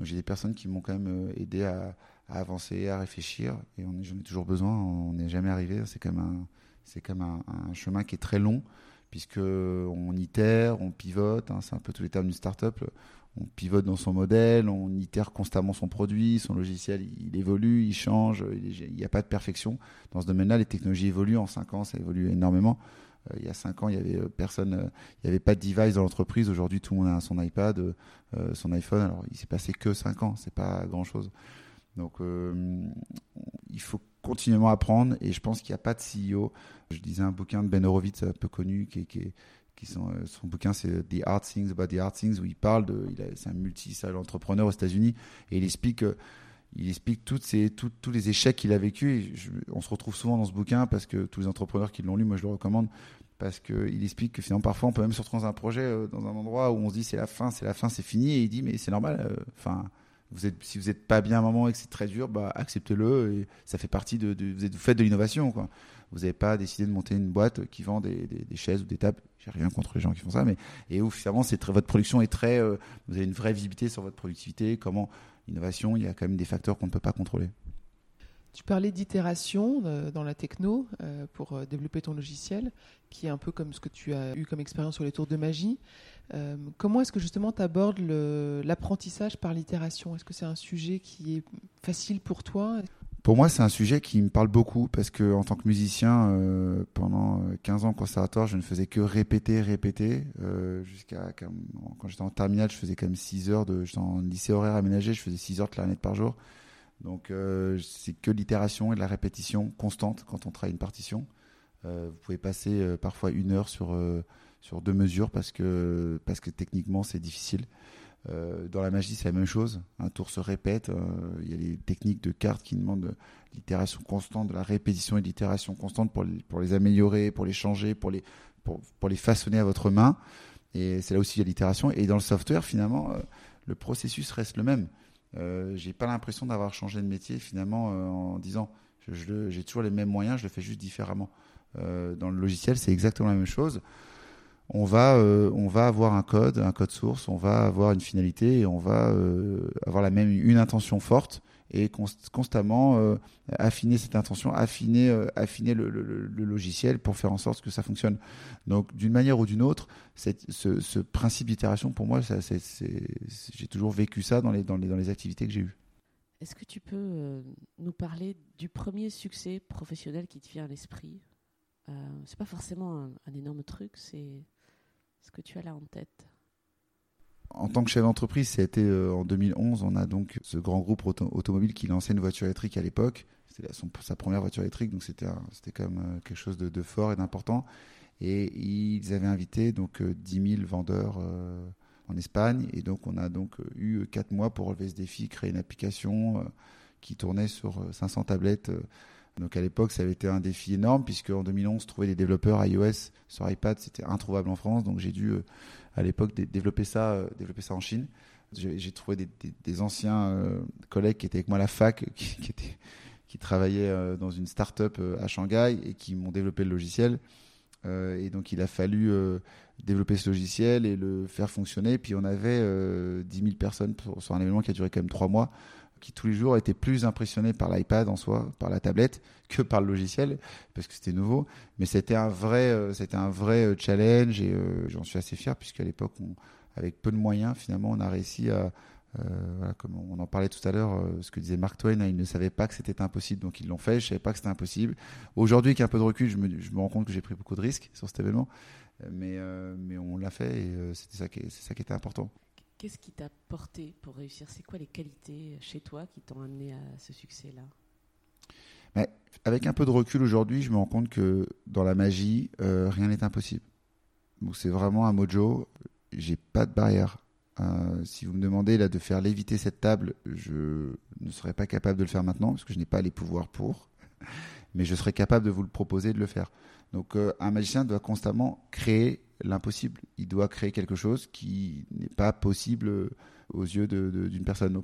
j'ai des personnes qui m'ont quand même aidé à, à avancer, à réfléchir. Et j'en ai toujours besoin. On n'est jamais arrivé. C'est comme un, c'est comme un, chemin qui est très long, puisque on itère, on pivote. Hein, c'est un peu tous les termes d'une startup. On pivote dans son modèle, on itère constamment son produit, son logiciel, il, évolue, il change. Il n'y a pas de perfection dans ce domaine-là. Les technologies évoluent en 5 ans, ça évolue énormément. Euh, il y a 5 ans, il y avait euh, personne, euh, il n'y avait pas de device dans l'entreprise. Aujourd'hui, tout le monde a son iPad, son iPhone. Alors, il s'est passé que 5 ans, c'est pas grand-chose. Donc, euh, il faut continuellement apprendre et je pense qu'il n'y a pas de CEO. Je disais un bouquin de Ben Horowitz un peu connu qui, qui, sont, euh, son bouquin c'est The Hard Things About the Hard Things où il parle de, c'est un multi entrepreneur aux États-Unis et il explique il explique toutes ces, tous les échecs qu'il a vécu. on se retrouve souvent dans ce bouquin parce que tous les entrepreneurs qui l'ont lu, moi je le recommande parce qu'il explique que finalement parfois on peut même se retrouver dans un projet, euh, dans un endroit où on se dit c'est la fin, c'est la fin, c'est fini et il dit mais c'est normal. Enfin, vous si vous n'êtes pas bien à un moment et que c'est très dur, bah, acceptez-le ça fait partie de, vous, êtes, faites de l'innovation. Vous n'avez pas décidé de monter une boîte qui vend des, chaises ou des tables. J'ai rien contre les gens qui font ça, mais et où finalement votre production est très, euh, vous avez une vraie visibilité sur votre productivité. Comment l'innovation, il y a quand même des facteurs qu'on ne peut pas contrôler. Tu parlais d'itération euh, dans la techno euh, pour développer ton logiciel, qui est un peu comme ce que tu as eu comme expérience sur les tours de magie. Comment est-ce que justement tu abordes l'apprentissage par l'itération? Est-ce que c'est un sujet qui est facile pour toi? Pour moi, c'est un sujet qui me parle beaucoup parce que en tant que musicien, pendant 15 ans au conservatoire, je ne faisais que répéter, répéter. jusqu'à quand j'étais en terminale, je faisais quand même 6 heures de, j'étais en lycée horaire aménagé, je faisais 6 heures de clarinette par jour. Donc euh, c'est que l'itération et de la répétition constante quand on travaille une partition. Euh, vous pouvez passer euh, parfois une heure sur, sur deux mesures parce que, parce que techniquement c'est difficile. dans la magie, c'est la même chose. Un tour se répète. Il y a les techniques de cartes qui demandent l'itération constante, de la répétition et l'itération constante pour les, pour les améliorer, pour les changer, pour les, pour, les façonner à votre main. Et c'est là aussi il y a l'itération. Et dans le software, finalement, le processus reste le même. Euh, j'ai pas l'impression d'avoir changé de métier finalement euh, en disant j'ai toujours les mêmes moyens, je le fais juste différemment. Euh, dans le logiciel, c'est exactement la même chose. On va, on va avoir un code, un code source, on va avoir une finalité et on va avoir la même une intention forte et constamment euh, affiner cette intention, affiner, euh, affiner le, logiciel pour faire en sorte que ça fonctionne. Donc, d'une manière ou d'une autre, ce, principe d'itération, pour moi, j'ai toujours vécu ça dans les, dans les, dans les activités que j'ai eues. Est-ce que tu peux euh, nous parler du premier succès professionnel qui te vient à l'esprit? Euh, C'est pas forcément un, un énorme truc, c'est ce que tu as là en tête en tant que chef d'entreprise, c'était euh, en 2011. On a donc ce grand groupe automobile qui lançait une voiture électrique à l'époque. C'était sa première voiture électrique, donc c'était quand même euh, quelque chose de, fort et d'important. Et ils avaient invité donc 10 euh, 000 vendeurs en Espagne. Et donc on a donc eu 4 mois pour relever ce défi, créer une application qui tournait sur 500 tablettes. Donc à l'époque, ça avait été un défi énorme puisque en 2011, trouver des développeurs iOS sur iPad, c'était introuvable en France. Donc j'ai dû à l'époque développer ça, euh, développer ça en Chine. J'ai trouvé des, anciens euh, collègues qui étaient avec moi à la fac, qui, qui travaillaient euh, dans une start-up à Shanghai et qui m'ont développé le logiciel. et donc il a fallu développer ce logiciel et le faire fonctionner. Puis on avait 10 000 personnes sur un événement qui a duré quand même trois mois qui tous les jours étaient plus impressionnés par l'iPad en soi, par la tablette, que par le logiciel, parce que c'était nouveau. Mais c'était un vrai, euh, c'était un vrai euh, challenge et euh, j'en suis assez fier puisqu'à l'époque, avec peu de moyens, finalement, on a réussi à, comme on en parlait tout à l'heure, ce que disait Mark Twain, hein, ils ne savaient pas que c'était impossible, donc ils l'ont fait. Je savais pas que c'était impossible. Aujourd'hui, avec un peu de recul, je me, rends compte que j'ai pris beaucoup de risques sur cet événement, mais, on l'a fait et c'est ça qui était important. Qu'est-ce qui t'a porté pour réussir? C'est quoi les qualités chez toi qui t'ont amené à ce succès-là? Avec un peu de recul aujourd'hui, je me rends compte que dans la magie, euh, rien n'est impossible. C'est vraiment un mojo. J'ai pas de barrière. Euh, si vous me demandez là de faire léviter cette table, je ne serais pas capable de le faire maintenant parce que je n'ai pas les pouvoirs pour. Mais je serais capable de vous le proposer de le faire. Donc euh, un magicien doit constamment créer l'impossible. Il doit créer quelque chose qui n'est pas possible aux yeux d'une personne.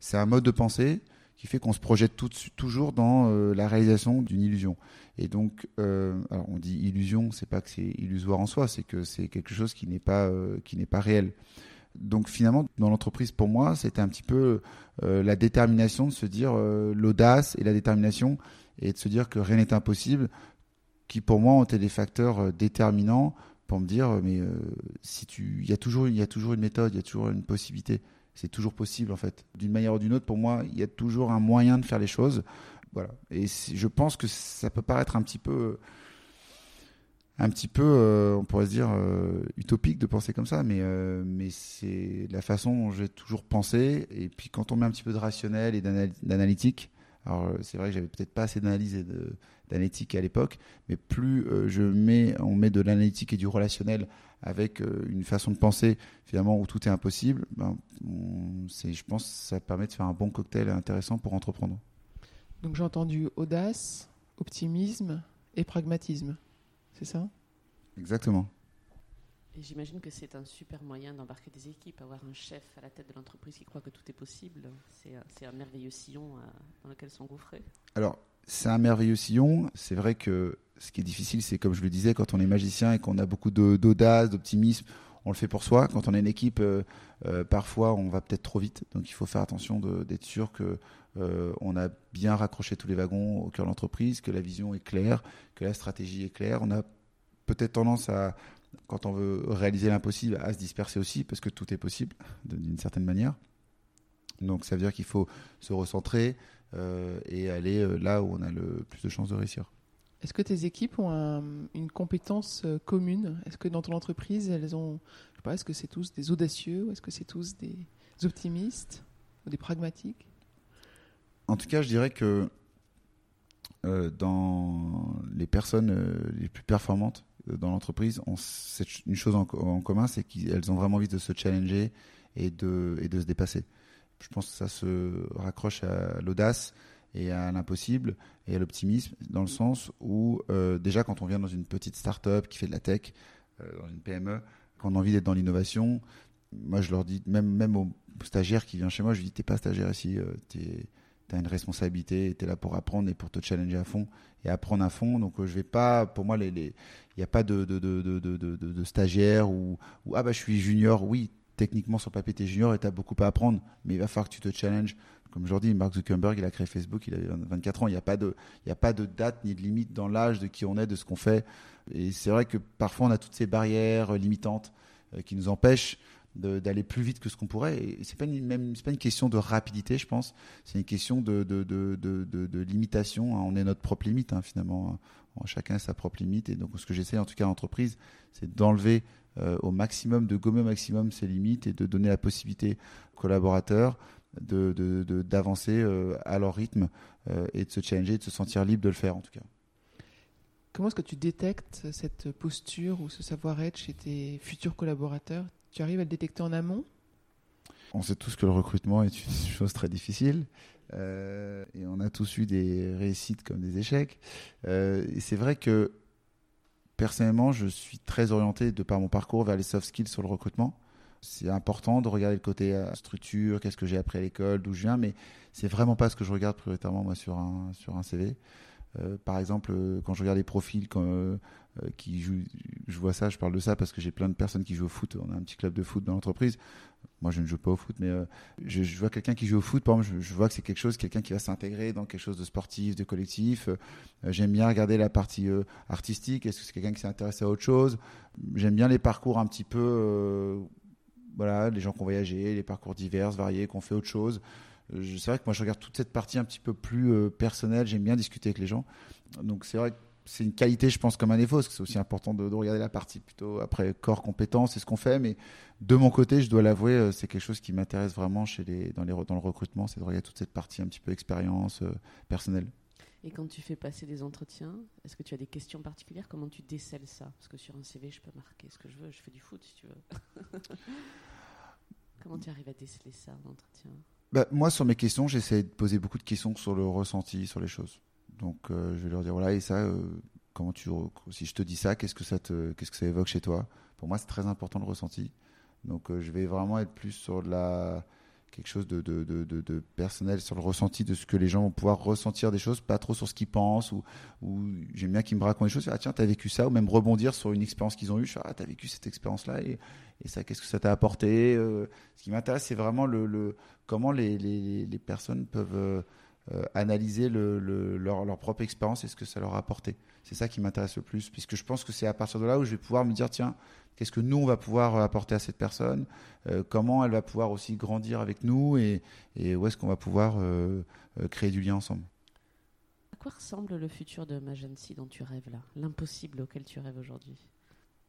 C'est un mode de pensée qui fait qu'on se projette toujours dans euh, la réalisation d'une illusion. Et donc, euh, alors on dit illusion, c'est pas que c'est illusoire en soi, c'est que c'est quelque chose qui n'est pas euh, qui n'est pas réel. Donc finalement, dans l'entreprise, pour moi, c'était un petit peu la détermination de se dire l'audace et la détermination et de se dire que rien n'est impossible, qui pour moi ont été des facteurs déterminants pour me dire, mais euh, si il y a toujours, y a toujours une méthode, il y a toujours une possibilité. C'est toujours possible en fait. D'une manière ou d'une autre, pour moi, il y a toujours un moyen de faire les choses. Voilà. Et je pense que ça peut paraître un petit peu, un petit peu, euh, on pourrait se dire euh, utopique de penser comme ça, mais mais c'est la façon dont j'ai toujours pensé. Et puis quand on met un petit peu de rationnel et d'analytique, alors c'est vrai que j'avais peut-être pas assez d'analyse et d'analytique à l'époque, mais plus euh, je mets, on met de l'analytique et du relationnel avec euh, une façon de penser finalement où tout est impossible, ben, je pense que ça permet de faire un bon cocktail intéressant pour entreprendre. Donc j'ai entendu audace, optimisme et pragmatisme, c'est ça? Exactement. J'imagine que c'est un super moyen d'embarquer des équipes, avoir un chef à la tête de l'entreprise qui croit que tout est possible. C'est un merveilleux sillon euh, dans lequel s'engouffrer. Alors, c'est un merveilleux sillon. C'est vrai que ce qui est difficile, c'est comme je le disais, quand on est magicien et qu'on a beaucoup d'audace, d'optimisme, on le fait pour soi. Quand on est une équipe, euh, euh, parfois on va peut-être trop vite. Donc il faut faire attention d'être sûr que on a bien raccroché tous les wagons au cœur de l'entreprise, que la vision est claire, que la stratégie est claire. On a peut-être tendance à, quand on veut réaliser l'impossible, à se disperser aussi, parce que tout est possible d'une certaine manière. Donc ça veut dire qu'il faut se recentrer, euh, et aller euh, là où on a le plus de chances de réussir. Est-ce que tes équipes ont une compétence euh, commune? Est-ce que dans ton entreprise, elles ont, je sais pas, est-ce que c'est tous des audacieux Est-ce que c'est tous des optimistes ou des pragmatiques? En tout cas, je dirais que dans les personnes les plus performantes dans l'entreprise, une chose en, commun, c'est qu'elles ont vraiment envie de se challenger et de, se dépasser. Je pense que ça se raccroche à l'audace et à l'impossible et à l'optimisme dans le sens où euh, déjà quand on vient dans une petite start-up qui fait de la tech, euh, dans une PME, quand on a envie d'être dans l'innovation, moi je leur dis, même, même aux stagiaires qui viennent chez moi, je dis t'es pas stagiaire ici, euh, tu as une responsabilité, tu es là pour apprendre et pour te challenger à fond et apprendre à fond. Donc je vais pas, pour moi, il n'y a pas de, stagiaire ou, ah bah je suis junior, oui techniquement sur papier tu es junior et tu as beaucoup à apprendre, mais il va falloir que tu te challenges. Comme je dis, Mark Zuckerberg, il a créé Facebook, il avait 24 ans, il n'y a, pas de, a pas de date ni de limite dans l'âge de qui on est, de ce qu'on fait. Et c'est vrai que parfois on a toutes ces barrières limitantes euh, qui nous empêchent d'aller plus vite que ce qu'on pourrait. Et c'est pas même pas une question de rapidité, je pense. C'est une question de de, de, de, limitation. On est notre propre limite, hein, finalement. Chacun a sa propre limite. Et donc, ce que j'essaie, en tout cas, en entreprise, c'est d'enlever euh, au maximum, de gommer au maximum ses limites et de donner la possibilité aux collaborateurs d'avancer euh, à leur rythme euh, et de se challenger, de se sentir libre de le faire en tout cas. Comment est-ce que tu détectes cette posture ou ce savoir-être chez tes futurs collaborateurs? Tu arrives à le détecter en amont? On sait tous que le recrutement est une chose très difficile. et on a tous eu des réussites comme des échecs. et c'est vrai que personnellement, je suis très orienté de par mon parcours vers les soft skills sur le recrutement. C'est important de regarder le côté euh, structure, qu'est-ce que j'ai appris à l'école, d'où je viens, mais c'est vraiment pas ce que je regarde prioritairement moi sur un sur un CV. Euh, par exemple, euh, quand je regarde les profils quand, qui jouent, je vois ça, je parle de ça parce que j'ai plein de personnes qui jouent au foot. On a un petit club de foot dans l'entreprise. Moi, je ne joue pas au foot, mais euh, je, vois quelqu'un qui joue au foot. Par exemple, je, vois que c'est quelque chose, quelqu'un qui va s'intégrer dans quelque chose de sportif, de collectif. Euh, j'aime bien regarder la partie euh, artistique. Est-ce que c'est quelqu'un qui s'est intéressé à autre chose? J'aime bien les parcours un petit peu voilà, les gens qui ont voyagé, les parcours divers, variés, qui ont fait autre chose. C'est vrai que moi, je regarde toute cette partie un petit peu plus personnelle. J'aime bien discuter avec les gens. Donc, c'est vrai que c'est une qualité, je pense, comme un défaut, parce que c'est aussi important de, regarder la partie plutôt après corps, compétences, c'est ce qu'on fait. Mais de mon côté, je dois l'avouer, euh, c'est quelque chose qui m'intéresse vraiment chez les, dans, les, dans le recrutement, c'est de regarder toute cette partie un petit peu expérience euh, personnelle. Et quand tu fais passer des entretiens, est-ce que tu as des questions particulières? Comment tu décèles ça? Parce que sur un CV, je peux marquer ce que je veux, je fais du foot si tu veux. Comment tu arrives à déceler ça en entretien? Bah, Moi, sur mes questions, j'essaie de poser beaucoup de questions sur le ressenti, sur les choses. Donc euh, je vais leur dire voilà et ça euh, comment tu si je te dis ça qu'est-ce que ça te qu'est-ce que ça évoque chez toi? Pour moi c'est très important le ressenti. Donc euh, je vais vraiment être plus sur la quelque chose de, de, de, personnel sur le ressenti de ce que les gens vont pouvoir ressentir des choses, pas trop sur ce qu'ils pensent ou, j'aime bien qu'ils me racontent des choses. Ah tiens, t'as vécu ça ou même rebondir sur une expérience qu'ils ont eue. Ah t'as vécu cette expérience-là et, et ça, qu'est-ce que ça t'a apporté Ce qui m'intéresse, c'est vraiment le, comment les, les, personnes peuvent euh, analyser leur, propre expérience et ce que ça leur a apporté. C'est ça qui m'intéresse le plus, puisque je pense que c'est à partir de là où je vais pouvoir me dire, tiens, qu'est-ce que nous, on va pouvoir apporter à cette personne, euh, comment elle va pouvoir aussi grandir avec nous et, où est-ce qu'on va pouvoir euh, créer du lien ensemble. À quoi ressemble le futur de Magency dont tu rêves là? L'impossible auquel tu rêves aujourd'hui?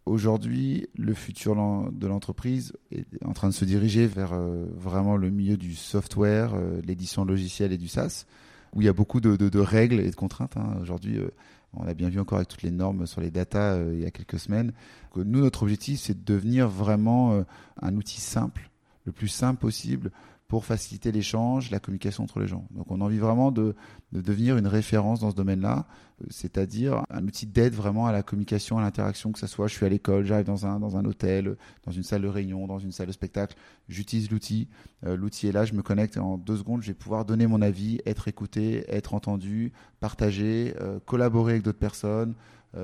Aujourd'hui, le futur de l'entreprise est en train de se diriger vers euh, vraiment le milieu du software, euh, l'édition logicielle et du SaaS, où il y a beaucoup de, règles et de contraintes. Hein. Aujourd'hui, euh, on a bien vu encore avec toutes les normes sur les datas il y a quelques semaines. Nous, notre objectif, c'est de devenir vraiment un outil simple, le plus simple possible pour faciliter l'échange, la communication entre les gens. Donc on a envie vraiment de, devenir une référence dans ce domaine-là, euh, c'est-à-dire un outil d'aide vraiment à la communication, à l'interaction, que ce soit je suis à l'école, j'arrive dans un, dans un hôtel, dans une salle de réunion, dans une salle de spectacle, j'utilise l'outil, euh, l'outil est là, je me connecte et en deux secondes, je vais pouvoir donner mon avis, être écouté, être entendu, partager, euh, collaborer avec d'autres personnes.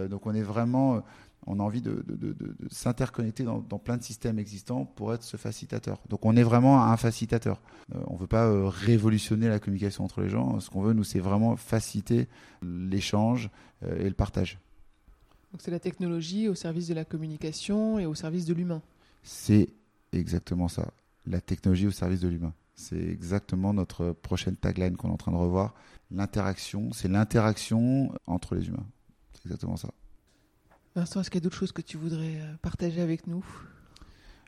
donc on est vraiment on a envie de, s'interconnecter dans, plein de systèmes existants pour être ce facilitateur. Donc on est vraiment un facilitateur. Euh, on ne veut pas euh, révolutionner la communication entre les gens. Ce qu'on veut, nous, c'est vraiment faciliter l'échange euh, et le partage. Donc c'est la technologie au service de la communication et au service de l'humain. C'est exactement ça. La technologie au service de l'humain. C'est exactement notre prochaine tagline qu'on est en train de revoir. L'interaction, c'est l'interaction entre les humains. C'est exactement ça. Vincent, est-ce qu'il y a d'autres choses que tu voudrais euh, partager avec nous?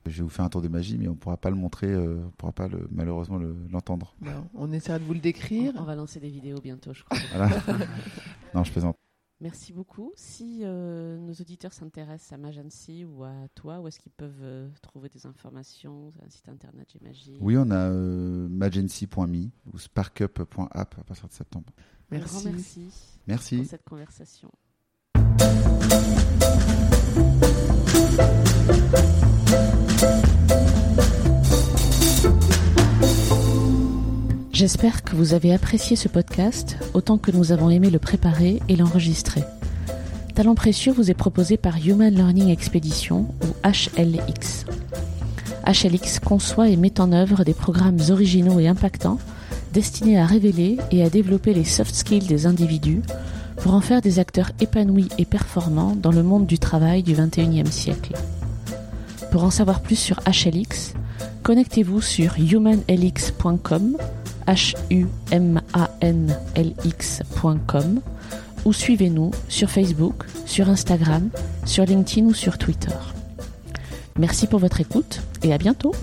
Je vais vous faire un tour de magie, mais on ne pourra pas le montrer, euh, on ne pourra pas le, malheureusement l'entendre. on essaiera de vous le décrire. On, va lancer des vidéos bientôt, je crois. non, je plaisante. Merci beaucoup. Si euh, nos auditeurs s'intéressent à Magency ou à toi, où est-ce qu'ils peuvent trouver des informations? Un site internet, j'imagine Oui, on a magency.me ou sparkup.app à partir de septembre. Merci. merci. Merci. Pour cette conversation. J'espère que vous avez apprécié ce podcast autant que nous avons aimé le préparer et l'enregistrer. Talent précieux vous est proposé par Human Learning Expedition ou HLX. HLX conçoit et met en œuvre des programmes originaux et impactants destinés à révéler et à développer les soft skills des individus pour en faire des acteurs épanouis et performants dans le monde du travail du XXIe siècle. Pour en savoir plus sur HLX, connectez-vous sur humanlx.com, h ou suivez-nous sur Facebook, sur Instagram, sur LinkedIn ou sur Twitter. Merci pour votre écoute et à bientôt.